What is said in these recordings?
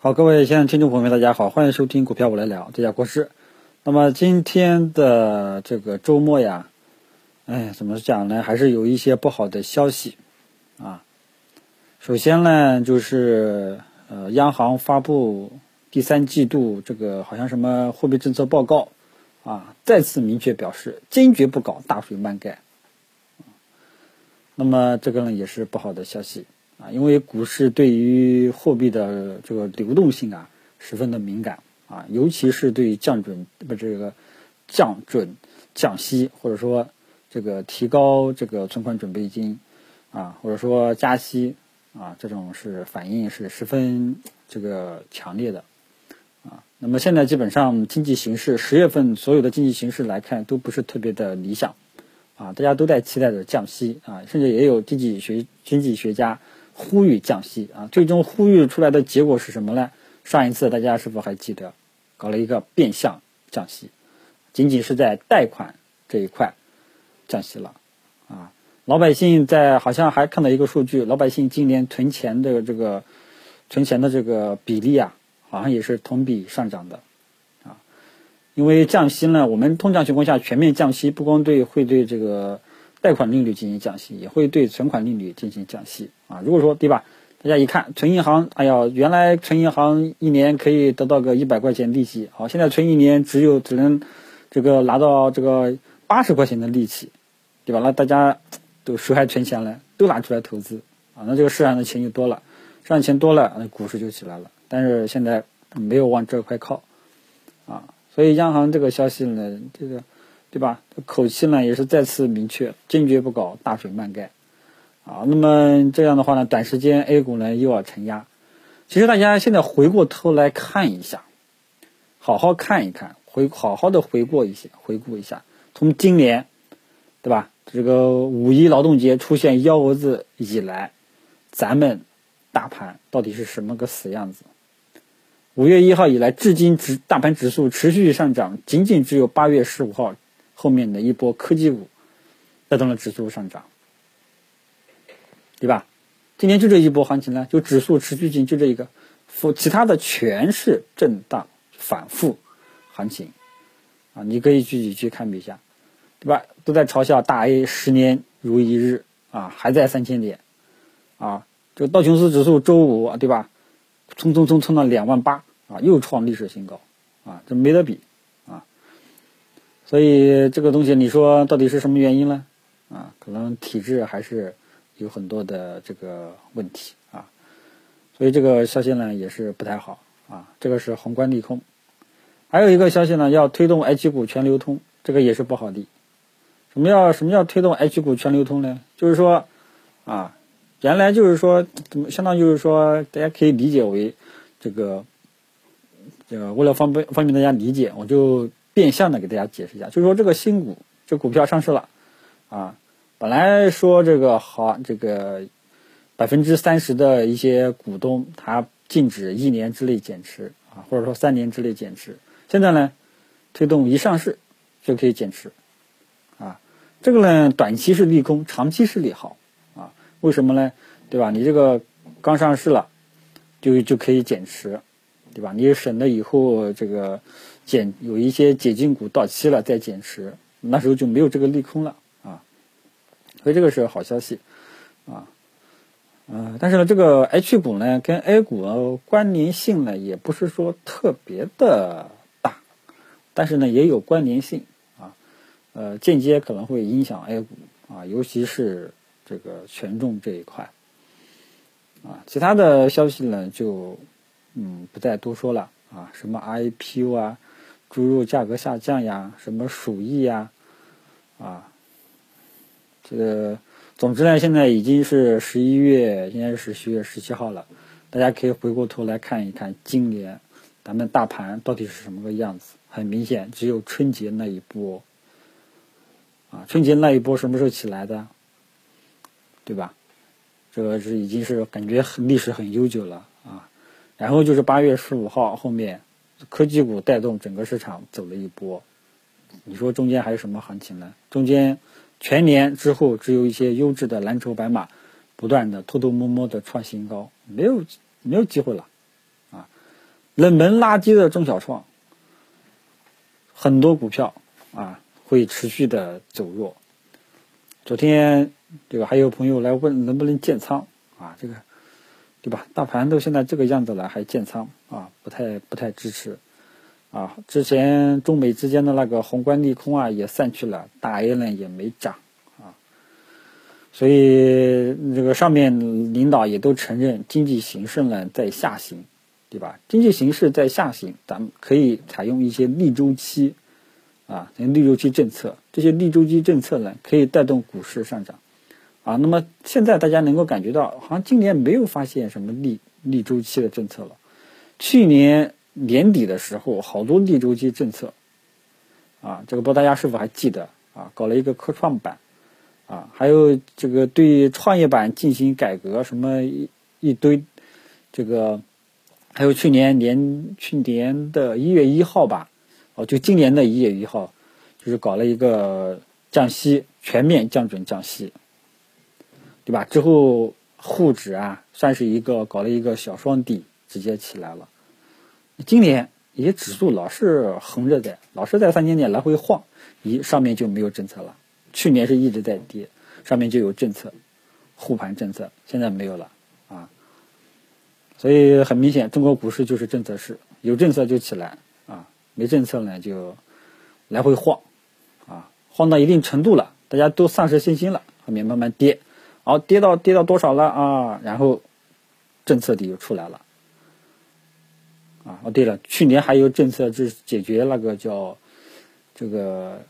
好，各位现在听众朋友们，大家好，欢迎收听股票我来聊，这家国师。那么今天的这个周末呀，哎，怎么讲呢？还是有一些不好的消息啊。首先呢，就是呃，央行发布第三季度这个好像什么货币政策报告啊，再次明确表示坚决不搞大水漫盖。那么这个呢，也是不好的消息。啊，因为股市对于货币的这个流动性啊，十分的敏感啊，尤其是对降准不这个降准降息，或者说这个提高这个存款准备金啊，或者说加息啊，这种是反应是十分这个强烈的啊。那么现在基本上经济形势，十月份所有的经济形势来看都不是特别的理想啊，大家都在期待着降息啊，甚至也有经济学经济学家。呼吁降息啊，最终呼吁出来的结果是什么呢？上一次大家是否还记得，搞了一个变相降息，仅仅是在贷款这一块降息了啊。老百姓在好像还看到一个数据，老百姓今年存钱的这个存钱的这个比例啊，好像也是同比上涨的啊。因为降息呢，我们通常情况下全面降息，不光对会对这个。贷款利率进行降息，也会对存款利率进行降息啊。如果说对吧，大家一看存银行，哎呀，原来存银行一年可以得到个一百块钱利息，好，现在存一年只有只能这个拿到这个八十块钱的利息，对吧？那大家都谁还存钱了？都拿出来投资啊，那这个市场的钱就多了，市场钱多了，那股市就起来了。但是现在没有往这块靠啊，所以央行这个消息呢，这个。对吧？口气呢也是再次明确，坚决不搞大水漫盖，啊，那么这样的话呢，短时间 A 股呢又要承压。其实大家现在回过头来看一下，好好看一看，回好好的回过一些，回顾一下，从今年，对吧？这个五一劳动节出现幺蛾子以来，咱们大盘到底是什么个死样子？五月一号以来，至今指大盘指数持续上涨，仅仅只有八月十五号。后面的一波科技股带动了指数上涨，对吧？今年就这一波行情呢，就指数持续性就这一个，其他的全是震荡反复行情啊！你可以具体去看一下，对吧？都在嘲笑大 A 十年如一日啊，还在三千点啊！这道琼斯指数周五对吧？冲冲冲冲到两万八啊，又创历史新高啊，这没得比。所以这个东西，你说到底是什么原因呢？啊，可能体质还是有很多的这个问题啊。所以这个消息呢也是不太好啊。这个是宏观利空。还有一个消息呢，要推动 H 股全流通，这个也是不好的。什么叫什么叫推动 H 股全流通呢？就是说啊，原来就是说怎么相当于就是说，大家可以理解为这个这个为了方便方便大家理解，我就。变相的给大家解释一下，就是说这个新股，这股票上市了，啊，本来说这个好，这个百分之三十的一些股东他禁止一年之内减持啊，或者说三年之内减持，现在呢推动一上市就可以减持，啊，这个呢短期是利空，长期是利好，啊，为什么呢？对吧？你这个刚上市了，就就可以减持，对吧？你省得以后这个。减有一些解禁股到期了再减持，那时候就没有这个利空了啊，所以这个是好消息啊，嗯，但是呢，这个 H 股呢跟 A 股关联性呢也不是说特别的大，但是呢也有关联性啊，呃，间接可能会影响 A 股啊，尤其是这个权重这一块啊，其他的消息呢就嗯不再多说了啊，什么 IPO 啊。猪肉价格下降呀，什么鼠疫呀，啊，这个，总之呢，现在已经是十一月，现在是十一月十七号了，大家可以回过头来看一看今年咱们大盘到底是什么个样子。很明显，只有春节那一波，啊，春节那一波什么时候起来的？对吧？这个是已经是感觉很历史很悠久了啊。然后就是八月十五号后面。科技股带动整个市场走了一波，你说中间还有什么行情呢？中间全年之后只有一些优质的蓝筹白马，不断的偷偷摸摸的创新高，没有没有机会了，啊，冷门垃圾的中小创，很多股票啊会持续的走弱。昨天这个还有朋友来问能不能建仓啊？这个对吧？大盘都现在这个样子了，还建仓啊？不太不太支持啊。之前中美之间的那个宏观利空啊也散去了，大 A 呢也没涨啊。所以这个上面领导也都承认经济形势呢在下行，对吧？经济形势在下行，咱们可以采用一些逆周期。啊，逆周期政策，这些逆周期政策呢，可以带动股市上涨，啊，那么现在大家能够感觉到，好像今年没有发现什么逆逆周期的政策了。去年年底的时候，好多逆周期政策，啊，这个不知道大家是否还记得啊？搞了一个科创板，啊，还有这个对创业板进行改革，什么一一堆，这个，还有去年年去年的一月一号吧。哦，就今年的一月一号，就是搞了一个降息，全面降准降息，对吧？之后沪指啊，算是一个搞了一个小双底，直接起来了。今年一些指数老是横着在，老是在三千点来回晃，一上面就没有政策了。去年是一直在跌，上面就有政策，护盘政策，现在没有了啊。所以很明显，中国股市就是政策市，有政策就起来啊。没政策呢，就来回晃，啊，晃到一定程度了，大家都丧失信心了，后面慢慢跌，好，跌到跌到多少了啊？然后政策底就出来了，啊，哦对了，去年还有政策是解决那个叫这个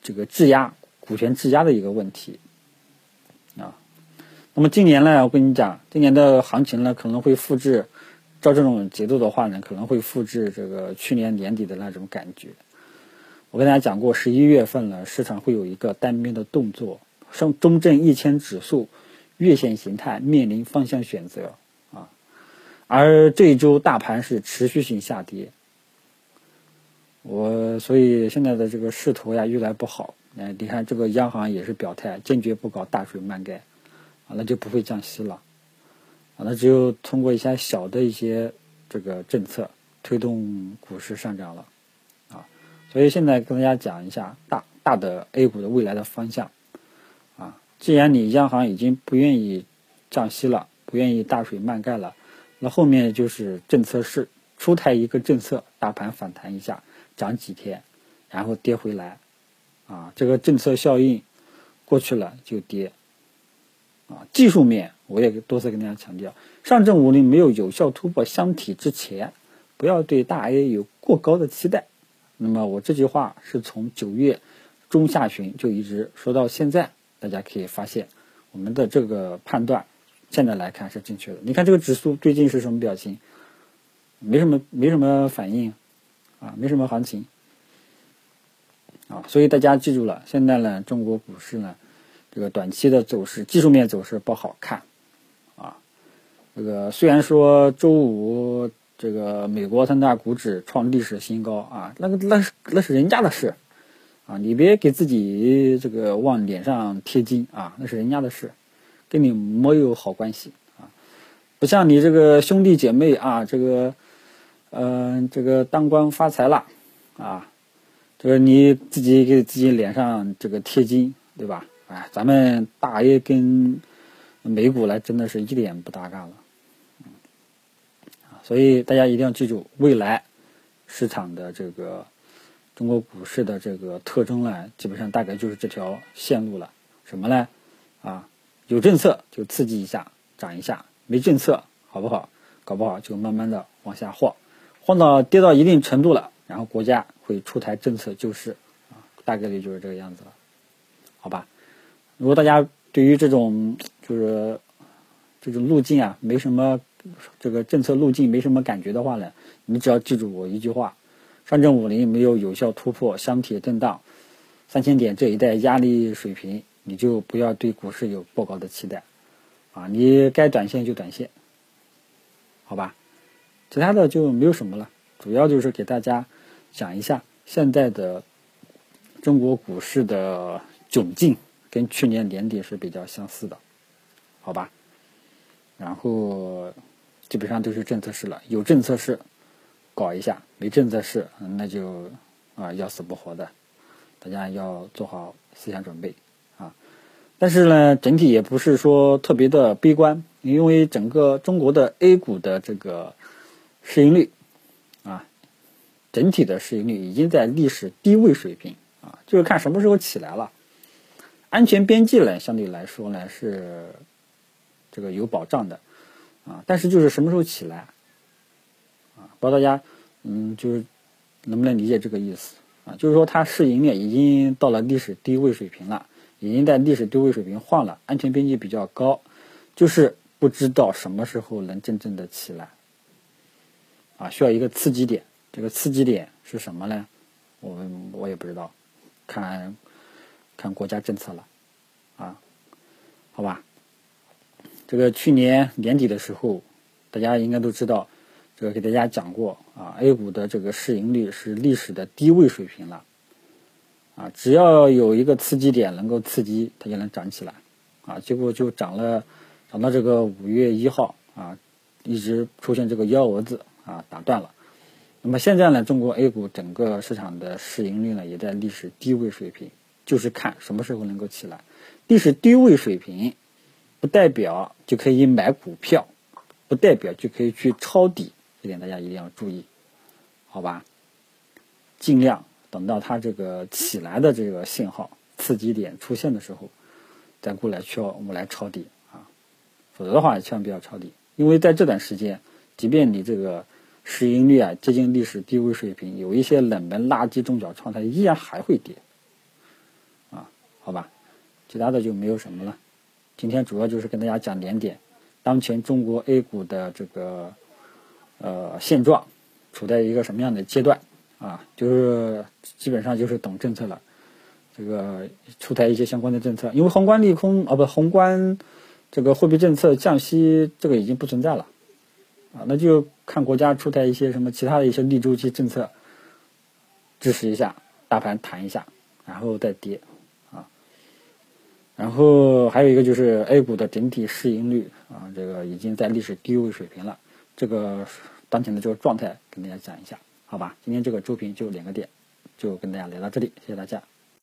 这个质押股权质押的一个问题，啊，那么今年呢，我跟你讲，今年的行情呢可能会复制。照这种节奏的话呢，可能会复制这个去年年底的那种感觉。我跟大家讲过，十一月份呢，市场会有一个单边的动作，上中证一千指数月线形态面临方向选择啊。而这一周大盘是持续性下跌，我所以现在的这个势头呀越来不好。哎，你看这个央行也是表态，坚决不搞大水漫盖，啊，那就不会降息了。啊，那只有通过一些小的一些这个政策推动股市上涨了，啊，所以现在跟大家讲一下大大的 A 股的未来的方向，既然你央行已经不愿意降息了，不愿意大水漫盖了，那后面就是政策是出台一个政策，大盘反弹一下，涨几天，然后跌回来，啊，这个政策效应过去了就跌，啊，技术面。我也多次跟大家强调，上证五零没有有效突破箱体之前，不要对大 A 有过高的期待。那么我这句话是从九月中下旬就一直说到现在，大家可以发现我们的这个判断现在来看是正确的。你看这个指数最近是什么表情？没什么，没什么反应啊，没什么行情啊。所以大家记住了，现在呢，中国股市呢，这个短期的走势，技术面走势不好看。啊这个虽然说周五这个美国三大股指创历史新高啊，那个那是那是人家的事啊，你别给自己这个往脸上贴金啊，那是人家的事，跟你没有好关系啊，不像你这个兄弟姐妹啊，这个嗯这个当官发财了啊，这个你自己给自己脸上这个贴金对吧？哎，咱们大 A 跟美股来真的是一点不搭嘎了。所以大家一定要记住，未来市场的这个中国股市的这个特征呢，基本上大概就是这条线路了。什么呢？啊，有政策就刺激一下，涨一下；没政策，好不好？搞不好就慢慢的往下晃，晃到跌到一定程度了，然后国家会出台政策救市，啊，大概率就是这个样子了，好吧？如果大家对于这种就是这种路径啊，没什么。这个政策路径没什么感觉的话呢，你只要记住我一句话：上证五零没有有效突破箱体震荡三千点这一带压力水平，你就不要对股市有过高的期待啊！你该短线就短线，好吧？其他的就没有什么了，主要就是给大家讲一下现在的中国股市的窘境，跟去年年底是比较相似的，好吧？然后。基本上都是政策市了，有政策市，搞一下，没政策市，那就啊要死不活的，大家要做好思想准备啊。但是呢，整体也不是说特别的悲观，因为整个中国的 A 股的这个市盈率啊，整体的市盈率已经在历史低位水平啊，就是看什么时候起来了。安全边际呢，相对来说呢是这个有保障的啊，但是就是什么时候起来？不知道大家嗯，就是能不能理解这个意思啊？就是说它市盈率已经到了历史低位水平了，已经在历史低位水平晃了，安全边际比较高，就是不知道什么时候能真正的起来啊，需要一个刺激点。这个刺激点是什么呢？我们我也不知道，看。看国家政策了，啊，好吧，这个去年年底的时候，大家应该都知道，这个给大家讲过啊，A 股的这个市盈率是历史的低位水平了，啊，只要有一个刺激点能够刺激，它就能涨起来，啊，结果就涨了，涨到这个五月一号啊，一直出现这个幺蛾子啊，打断了。那么现在呢，中国 A 股整个市场的市盈率呢，也在历史低位水平。就是看什么时候能够起来，历史低位水平，不代表就可以买股票，不代表就可以去抄底，这点大家一定要注意，好吧？尽量等到它这个起来的这个信号刺激点出现的时候，再过来敲，我们来抄底啊，否则的话千万不要抄底，因为在这段时间，即便你这个市盈率啊接近历史低位水平，有一些冷门垃圾中小创，它依然还会跌啊。好吧，其他的就没有什么了。今天主要就是跟大家讲两点：当前中国 A 股的这个呃现状，处在一个什么样的阶段啊？就是基本上就是等政策了。这个出台一些相关的政策，因为宏观利空啊，不宏观这个货币政策降息这个已经不存在了啊，那就看国家出台一些什么其他的一些逆周期政策，支持一下大盘弹一下，然后再跌啊。然后还有一个就是 A 股的整体市盈率啊，这个已经在历史低位水平了。这个当前的这个状态跟大家讲一下，好吧？今天这个周评就两个点，就跟大家聊到这里，谢谢大家。